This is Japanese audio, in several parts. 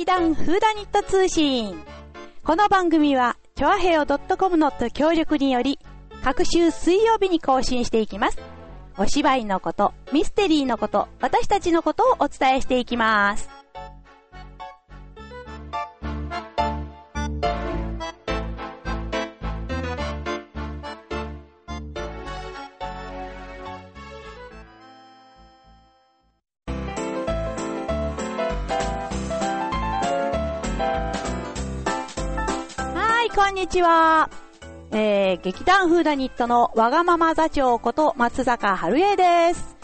劇団フーダニット通信。この番組は、チョアヘオ .com の協力により、各週水曜日に更新していきます。お芝居のこと、ミステリーのこと、私たちのことをお伝えしていきます。こんにちは。えー、劇団フーダニットのわがまま座長こと松坂春江です。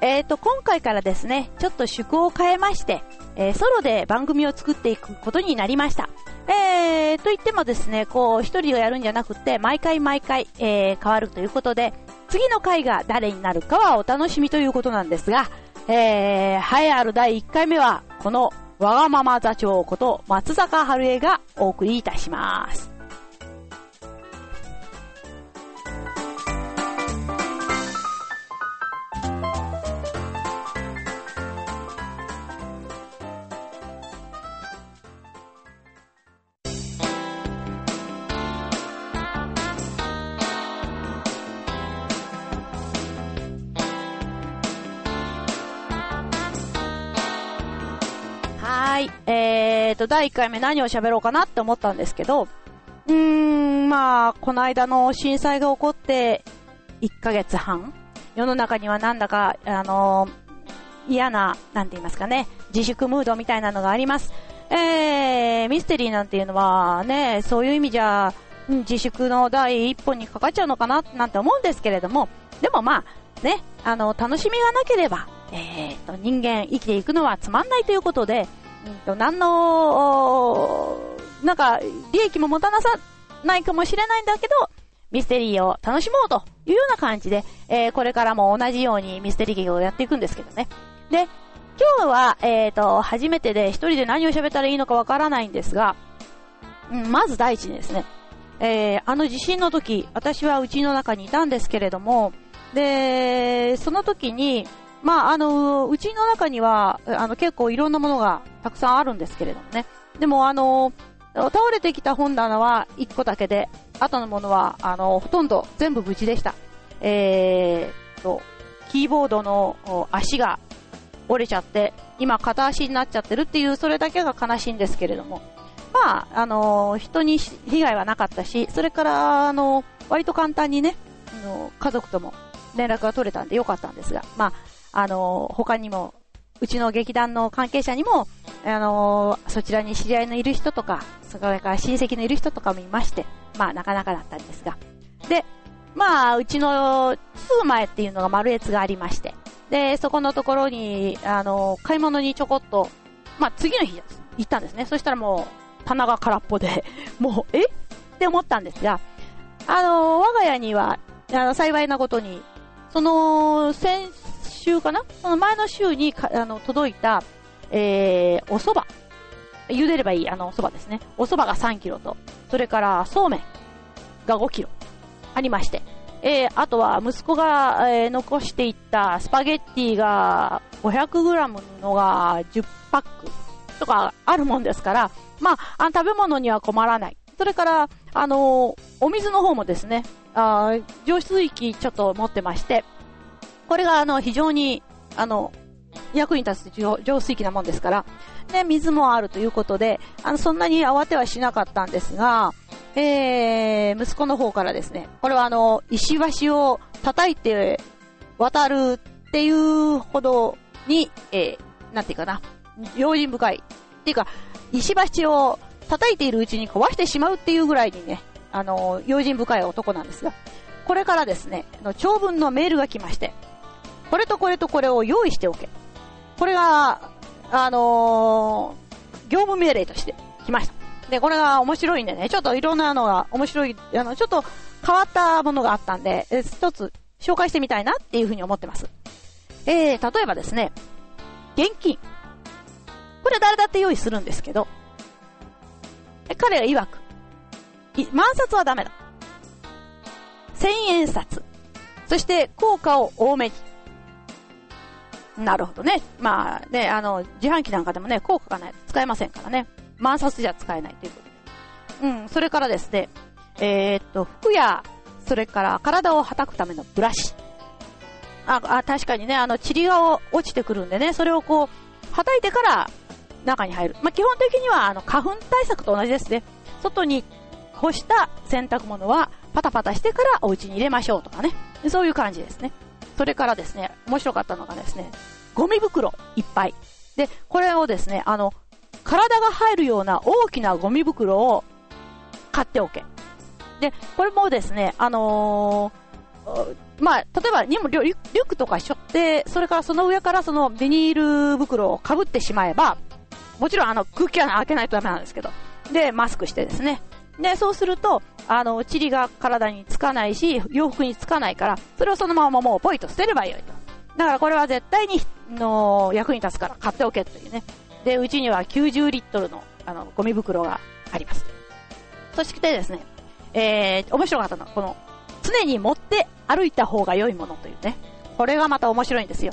えーと、今回からですね、ちょっと趣向を変えまして、えー、ソロで番組を作っていくことになりました。えー、と言ってもですね、こう、一人がやるんじゃなくて、毎回毎回、えー、変わるということで、次の回が誰になるかはお楽しみということなんですが、えー、栄えある第1回目は、このわがまま座長こと松坂春江がお送りいたします。と、第1回目何を喋ろうかなって思ったんですけど、うーん、まあ、この間の震災が起こって1ヶ月半、世の中にはなんだか、あのー、嫌な、なんて言いますかね、自粛ムードみたいなのがあります。えー、ミステリーなんていうのはね、そういう意味じゃ、自粛の第一歩にかかっちゃうのかな、なんて思うんですけれども、でもまあ、ね、あの、楽しみがなければ、えーと、人間生きていくのはつまんないということで、うん、何の、なんか、利益も持たなさないかもしれないんだけど、ミステリーを楽しもうというような感じで、えー、これからも同じようにミステリー劇をやっていくんですけどね。で、今日は、えっ、ー、と、初めてで一人で何を喋ったらいいのかわからないんですが、うん、まず第一にですね、えー、あの地震の時、私は家の中にいたんですけれども、で、その時に、まあ、あの、うちの中には、あの、結構いろんなものがたくさんあるんですけれどもね。でも、あの、倒れてきた本棚は1個だけで、後のものは、あの、ほとんど全部無事でした。えーと、キーボードの足が折れちゃって、今片足になっちゃってるっていう、それだけが悲しいんですけれども。まあ、あの、人に被害はなかったし、それから、あの、割と簡単にね、あの家族とも連絡が取れたんでよかったんですが、まあ、の、他にも、うちの劇団の関係者にも、あの、そちらに知り合いのいる人とか、それから親戚のいる人とかもいまして、まあなかなかだったんですが。で、まあ、うちのすぐ前っていうのが丸越がありまして、で、そこのところに、あの、買い物にちょこっと、まあ次の日行ったんですね。そしたらもう、棚が空っぽで、もう、え？って思ったんですが、あの、我が家には、あの、幸いなことに、その、先週かな？その前の週にあの届いた、えー、お蕎麦。茹でればいい、あの、お蕎麦ですね。お蕎麦が3キロと、それからそうめんが5キロ。ありまして、えー、あとは息子が、えー、残していったスパゲッティが500グラムのが10パック。とかあるもんですから、まあ、あ食べ物には困らない。それから、あのー、お水の方もですね、あ浄水器ちょっと持ってまして、これがあの非常にあの役に立つ浄水器なもんですから、ね、水もあるということで、あのそんなに慌てはしなかったんですが、えー、息子の方からですね、これはあの石橋を叩いて渡るっていうほどに、えー、なんていうかな、用心深い。っていうか、石橋を叩いているうちに壊してしまうっていうぐらいにね、あの、用心深い男なんですが、これからですね、長文のメールが来まして、これとこれとこれを用意しておけ。これが、あのー、業務命令として来ました。で、これが面白いんでね、ちょっといろんなのが面白い、あの、ちょっと変わったものがあったんで、一つ紹介してみたいなっていうふうに思ってます。えー、例えばですね、現金。これ誰だって用意するんですけど、彼が曰く、万札はダメだ。千円札。そして、効果を多めに。なるほどね。まあね、あの、自販機なんかでもね、効果がないと使えませんからね。万冊じゃ使えないということで。うん、それからですね、えー、っと、服や、それから体を叩くためのブラシ。あ、あ確かにね、あの、塵が落ちてくるんでね、それをこう、叩いてから中に入る。まあ、基本的には、あの、花粉対策と同じですね。外に干した洗濯物はパタパタしてからお家に入れましょうとかね。そういう感じですね。それからですね、面白かったのがですね、ゴミ袋いっぱい。で、これをですね、あの、体が入るような大きなゴミ袋を買っておけ。で、これもですね、あのー、まあ、例えばリュリュックとかしょって、それからその上からそのビニール袋をかぶってしまえば、もちろんあの空気は開けないとダメなんですけど、で、マスクしてですね。で、そうすると、あの、塵が体につかないし、洋服につかないから、それをそのままもうポイと捨てればよいと。だからこれは絶対に、の、役に立つから買っておけというね。で、うちには90リットルの、あの、ゴミ袋があります。そしてですね、えー、面白かったのは、この、常に持って歩いた方が良いものというね。これがまた面白いんですよ。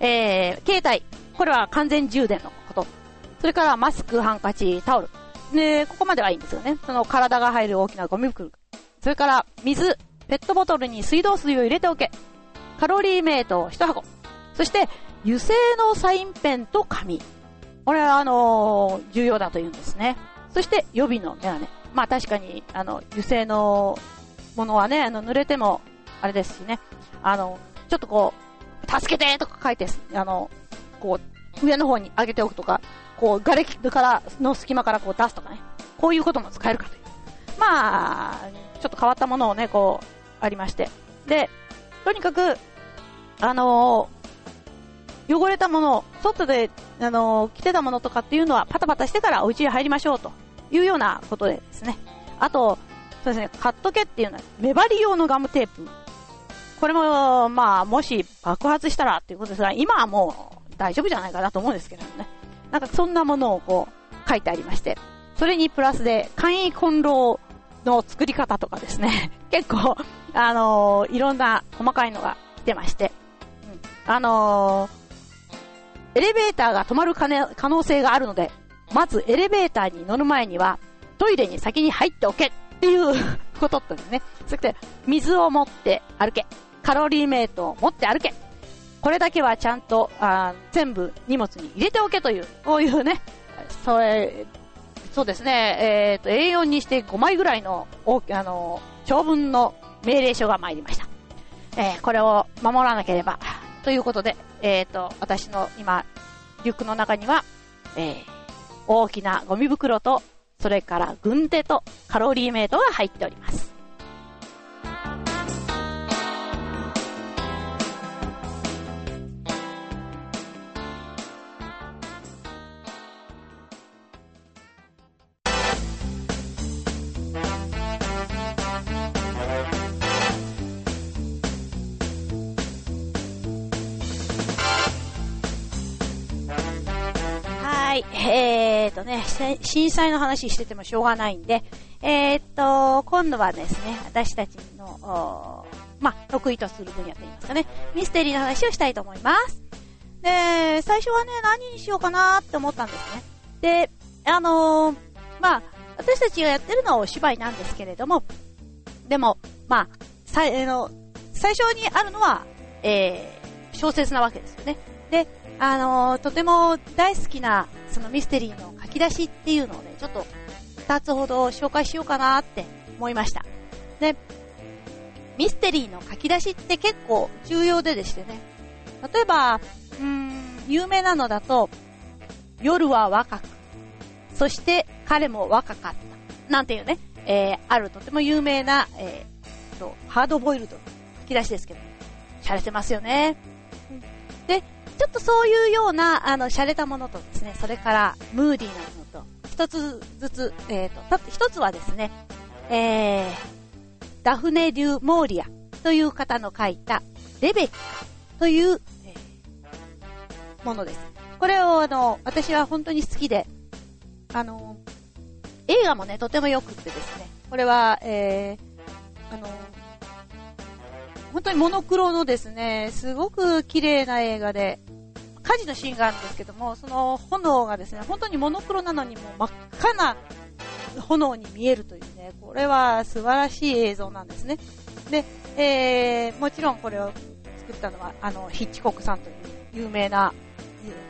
えー、携帯。これは完全充電のこと。それからマスク、ハンカチ、タオル。で、ここまではいいんですよね。その体が入る大きなゴミ袋。それから水、ペットボトルに水道水を入れておけ。カロリーメイト1箱。そして、油性のサインペンと紙。これはあのー、重要だと言うんですね。そして予備のメガネ。まあ確かに、あの、油性のものはね、あの、濡れても、あれですしね。あの、ちょっとこう、助けてとか書いて、あの、こう、上の方に上げておくとか、こう、瓦礫からの隙間からこう出すとかね。こういうことも使えるかという。まあ、ちょっと変わったものをね、こう、ありまして。で、とにかく、あのー、汚れたもの、外で、あのー、着てたものとかっていうのはパタパタしてからお家に入りましょうというようなことでですね。あと、そうですね、買っとけっていうのは、目張り用のガムテープ。これも、まあ、もし爆発したらっていうことですが、今はもう大丈夫じゃないかなと思うんですけどね。なんかそんなものをこう、書いてありまして。それにプラスで、簡易コンロの作り方とかですね。結構、あのー、いろんな細かいのが来てまして。うん、あのー、エレベーターが止まる可能性があるので、まずエレベーターに乗る前には、トイレに先に入っておけっていう ことってね。そして、水を持って歩け。カロリーメイトを持って歩け。これだけはちゃんと、あ全部荷物に入れておけという、こういうね、それ、そうですね、えっ、ー、と、A4 にして5枚ぐらいの、あの、長文の命令書が参りました。えー、これを守らなければ、ということで、えっ、ー、と、私の今、リュックの中には、えー、大きなゴミ袋と、それから軍手とカロリーメイトが入っております。とね、震災の話しててもしょうがないんで、えーと、今度はですね、私たちの、まあ、得意とする分野といいますかね、ミステリーの話をしたいと思います。で、最初はね、何にしようかなって思ったんですね。で、あのー、まあ、私たちがやってるのはお芝居なんですけれども、でも、まあ、さ、えー、の、最初にあるのは、えー、小説なわけですよね。で、あのー、とても大好きな、そのミステリーのき出しっていうのをね、ちょっと2つほど紹介しようかなって思いました。で、ミステリーの書き出しって結構重要ででしてね、例えば、うーん、有名なのだと、夜は若く、そして彼も若かった、なんていうね、えー、あるとても有名な、えー、と、ハードボイルド書き出しですけど、しゃれてますよね。で、ちょっとそういうような、あの、洒落たものとですね、それからムーディーなものと、一つずつ、えっ、ー、と、一つはですね、えー、ダフネ・デュ・モーリアという方の書いた、レベッカという、えー、ものです。これを、あの、私は本当に好きで、あの、映画もね、とても良くってですね、これは、えー、あの、本当にモノクロのですね、すごく綺麗な映画で、火事のシーンがあるんですけども、その炎がですね、本当にモノクロなのにも真っ赤な炎に見えるというね、これは素晴らしい映像なんですね。で、えー、もちろんこれを作ったのは、あの、ヒッチコックさんという有名な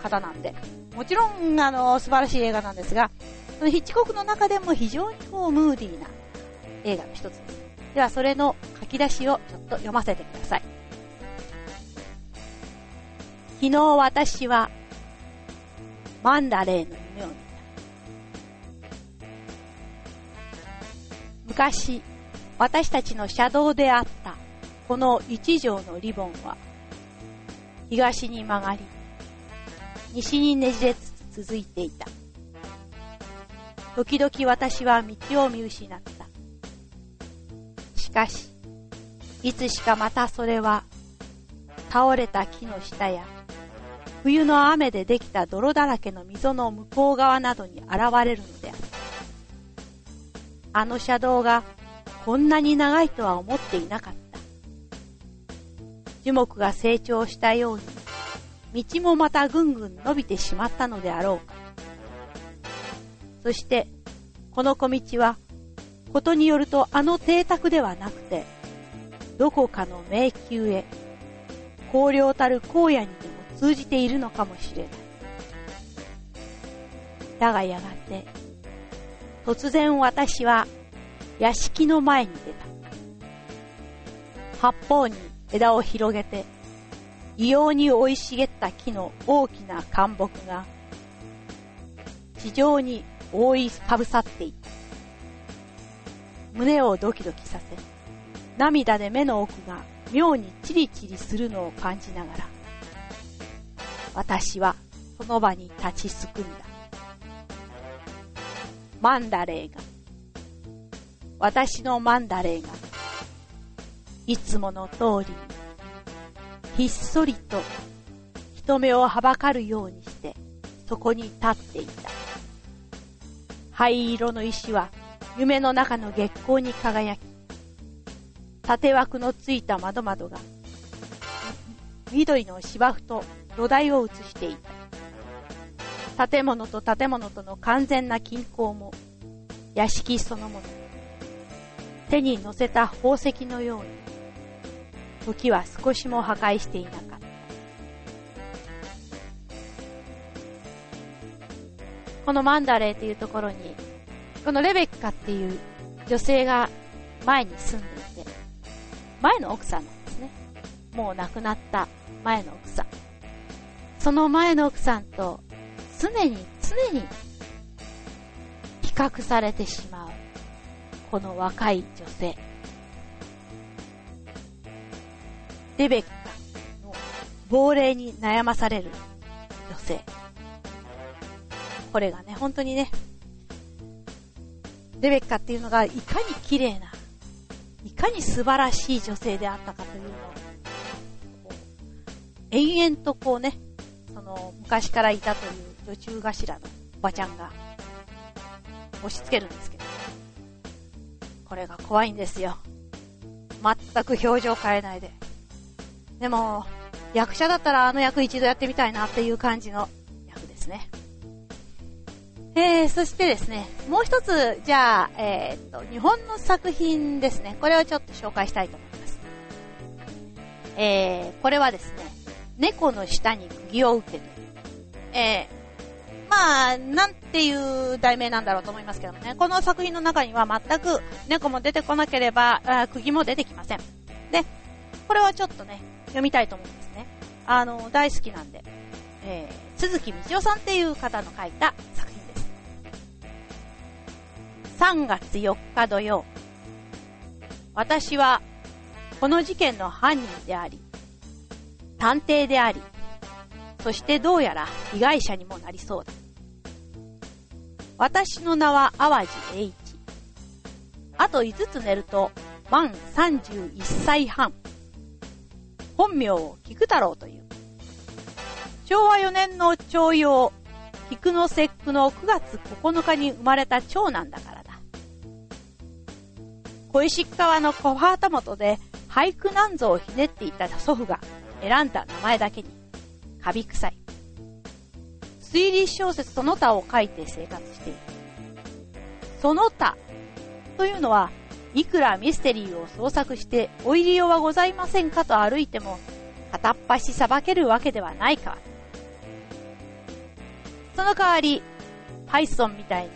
方なんで、もちろん、あの、素晴らしい映画なんですが、そのヒッチコックの中でも非常にこう、ムーディーな映画の一つです。では、それの書き出しをちょっと読ませてください。昨日私は、マンダレーの夢を見た。昔、私たちの車道であったこの一条のリボンは、東に曲がり、西にねじれつつ続いていた。時々私は道を見失った。しかし、いつしかまたそれは、倒れた木の下や、冬の雨でできた泥だらけの溝の向こう側などに現れるのであった。あの車道がこんなに長いとは思っていなかった。樹木が成長したように、道もまたぐんぐん伸びてしまったのであろうか。そして、この小道は、ことによるとあの邸宅ではなくて、どこかの迷宮へ、荒涼たる荒野にでも通じているのかもしれない。だがやがて、突然私は屋敷の前に出た。八方に枝を広げて、異様に生い茂った木の大きな干木が、地上に覆いかぶさっていた。胸をドキドキさせ、涙で目の奥が妙にチリチリするのを感じながら、私はその場に立ちすくんだ。マンダレーが、私のマンダレーが、いつもの通り、ひっそりと人目をはばかるようにして、そこに立っていた。灰色の石は夢の中の月光に輝き、縦枠のついた窓窓が、緑の芝生と土台を映していた。建物と建物との完全な均衡も、屋敷そのもの。手に乗せた宝石のように、時は少しも破壊していなかった。このマンダレーというところに、このレベカっていう女性が前に住んでいて、前の奥さんなんですね。もう亡くなった前の奥さん。その前の奥さんと常に常に比較されてしまう。この若い女性。レベッカの亡霊に悩まされる女性。これがね、本当にね、レベッカっていうのがいかに綺麗な、いかに素晴らしい女性であったかというのを、延々とこうね、その昔からいたという女中頭のおばちゃんが押し付けるんですけど、これが怖いんですよ。全く表情変えないで。でも、役者だったらあの役一度やってみたいなっていう感じの役ですね。えー、そしてですね、もう一つ、じゃあ、えー、っと、日本の作品ですね。これをちょっと紹介したいと思います。えー、これはですね、猫の下に釘を受けて、えー、まあ、なんていう題名なんだろうと思いますけどもね、この作品の中には全く猫も出てこなければ、あ釘も出てきません。で、これはちょっとね、読みたいと思うんですね。あの、大好きなんで、えー、鈴木道夫さんっていう方の書いた作品。3月4日土曜、私は、この事件の犯人であり、探偵であり、そしてどうやら被害者にもなりそうだ。私の名は淡路栄一。あと5つ寝ると、満31歳半。本名を菊太郎という。昭和4年の徴用、菊の節句の9月9日に生まれた長男だから。小石川の小ハート元で俳句なんぞをひねっていた祖父が選んだ名前だけに、カビ臭い。推理小説その他を書いて生活している。その他というのは、いくらミステリーを創作してお入りようはございませんかと歩いても、片っ端さばけるわけではないか。その代わり、パイソンみたいに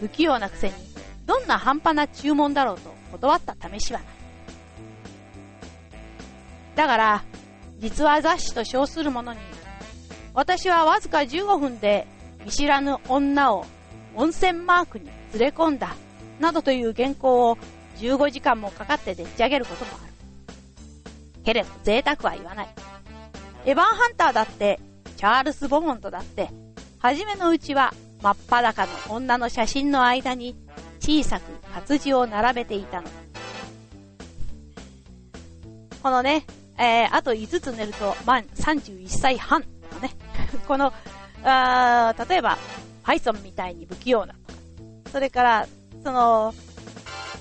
不器用なくせに、どんな半端な注文だろうと断った試しはない。だから、実話雑誌と称するものに、私はわずか15分で見知らぬ女を温泉マークに連れ込んだ、などという原稿を15時間もかかってでっち上げることもある。けれど贅沢は言わない。エヴァンハンターだって、チャールス・ボモントだって、はじめのうちは真っ裸の女の写真の間に小さく活字を並べていたの。このね、えー、あと5つ寝ると満31歳半のね、この、あ例えば、パイソンみたいに不器用な。とか、それから、その、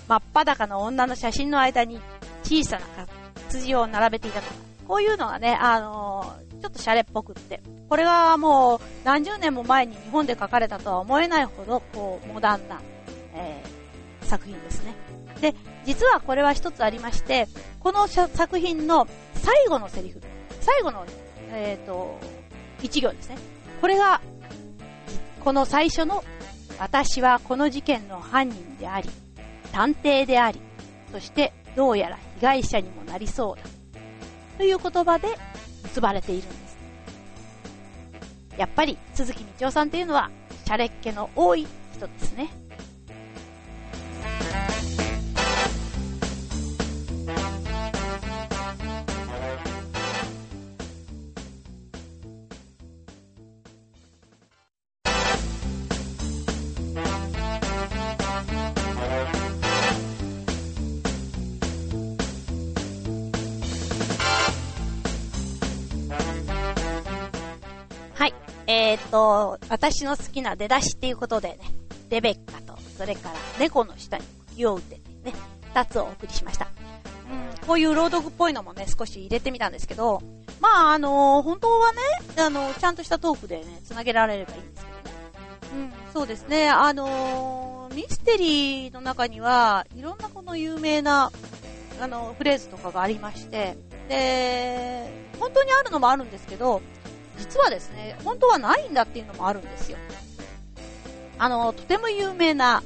真っ裸の女の写真の間に小さな活字を並べていたとか、こういうのがね、あのー、ちょっとシャレっぽくって、これがもう何十年も前に日本で書かれたとは思えないほど、こう、モダンな、えー、作品ですね。で、実はこれは一つありまして、この作品の最後のセリフ、最後の、えっ、ー、と、一行ですね。これが、この最初の、私はこの事件の犯人であり、探偵であり、そしてどうやら被害者にもなりそうだ。という言葉で結ばれているんです。やっぱり鈴木道夫さんっていうのは、シャレっ気の多い人ですね。と、私の好きな出だしっていうことでね、レベッカと、それから猫の下に茎を打ってね、二つをお送りしました。うん、こういう朗読っぽいのもね、少し入れてみたんですけど、まあ、あのー、本当はね、あのー、ちゃんとしたトークでね、繋げられればいいんですけどね。うん、そうですね、あのー、ミステリーの中には、いろんなこの有名な、あの、フレーズとかがありまして、で、本当にあるのもあるんですけど、実はですね、本当はないんだっていうのもあるんですよ。あの、とても有名な、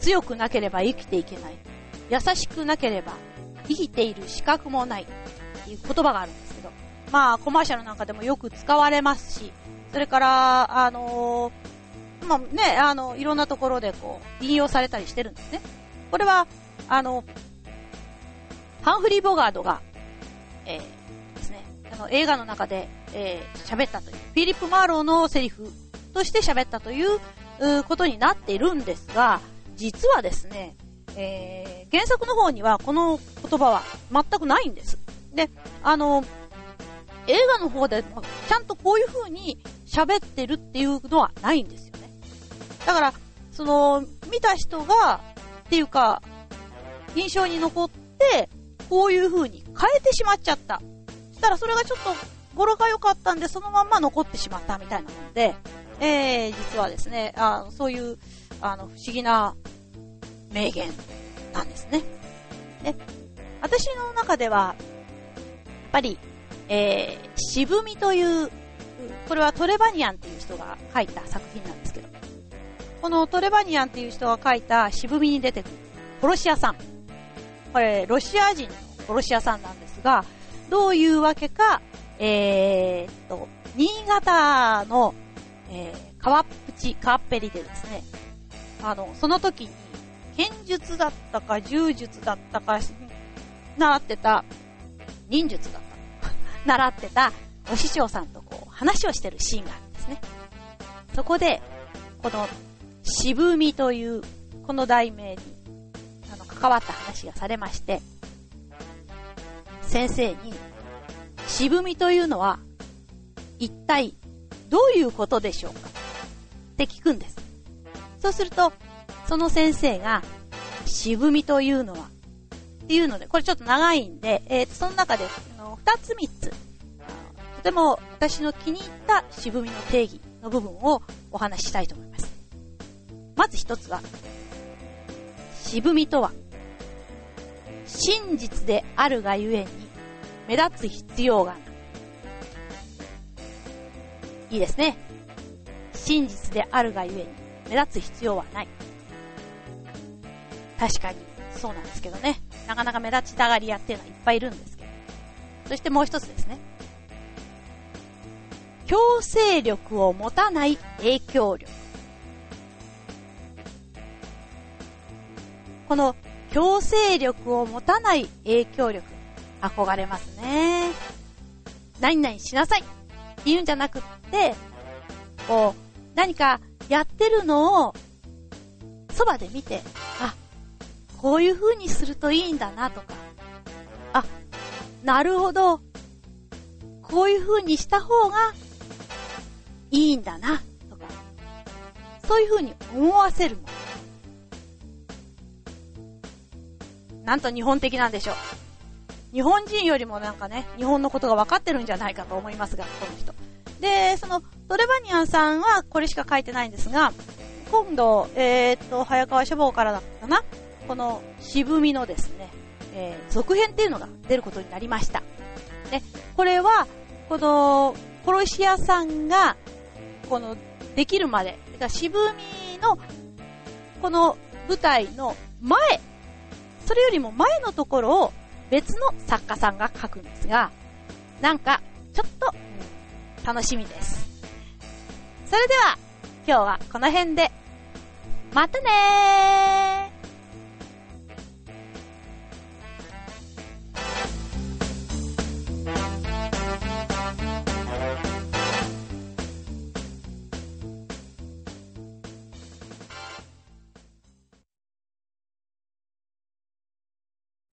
強くなければ生きていけない。優しくなければ生きている資格もないっていう言葉があるんですけど、まあ、コマーシャルなんかでもよく使われますし、それから、あの、まあね、あの、いろんなところでこう、引用されたりしてるんですね。これは、あの、ハンフリー・ボガードが、えー、あの、映画の中で、えー、喋ったという、フィリップ・マーローのセリフとして喋ったといううことになっているんですが、実はですね、えー、原作の方にはこの言葉は全くないんです。で、あの、映画の方でちゃんとこういう風に喋ってるっていうのはないんですよね。だから、その、見た人が、っていうか、印象に残って、こういう風に変えてしまっちゃった。そしたらそれがちょっと語呂が良かったんで、そのまんま残ってしまったみたいなので、えー、実はですね、あそういう、あの、不思議な名言なんですね。で、私の中では、やっぱり、えー、渋みという、これはトレバニアンっていう人が書いた作品なんですけど、このトレバニアンっていう人が書いた渋みに出てくる殺し屋さん。これ、ロシア人の殺し屋さんなんですが、どういうわけか、えー、っと、新潟の、えー、川っぷち、川っぺりでですね、あの、その時に、剣術だったか、柔術だったか、習ってた、忍術だった 習ってた、お師匠さんとこう、話をしてるシーンがあるんですね。そこで、この、渋みという、この題名に、あの、関わった話がされまして、先生に、渋みというのは、一体どういうことでしょうか？って聞くんです。そうすると、その先生が、渋みというのは、っていうので、これちょっと長いんで、えー、その中で、あの、二つ三つ、とても私の気に入った渋みの定義の部分をお話ししたいと思います。まず一つは、渋みとは、真実であるがゆえに目立つ必要がない。いいですね。真実であるがゆえに目立つ必要はない。確かにそうなんですけどね。なかなか目立ちたがり屋っていうのはいっぱいいるんですけど。そしてもう一つですね。強制力を持たない影響力。この強制力を持たない影響力、憧れますね。何々しなさいって言うんじゃなくって、こう、何かやってるのを、そばで見て、あ、こういう風にするといいんだなとか、あ、なるほど、こういう風にした方がいいんだなとか、そういう風に思わせるもの。なんと日本的なんでしょう。日本人よりもなんかね、日本のことが分かってるんじゃないかと思いますが、この人。で、その、トレバニアンさんはこれしか書いてないんですが、今度、えー、っと、早川書房からだったかな？この渋みのですね、えー、続編っていうのが出ることになりました。で、これは、この、殺し屋さんが、この、できるまで、だ渋みの、この舞台の前それよりも前のところを別の作家さんが書くんですが、なんか、ちょっと、楽しみです。それでは、今日はこの辺で、またねー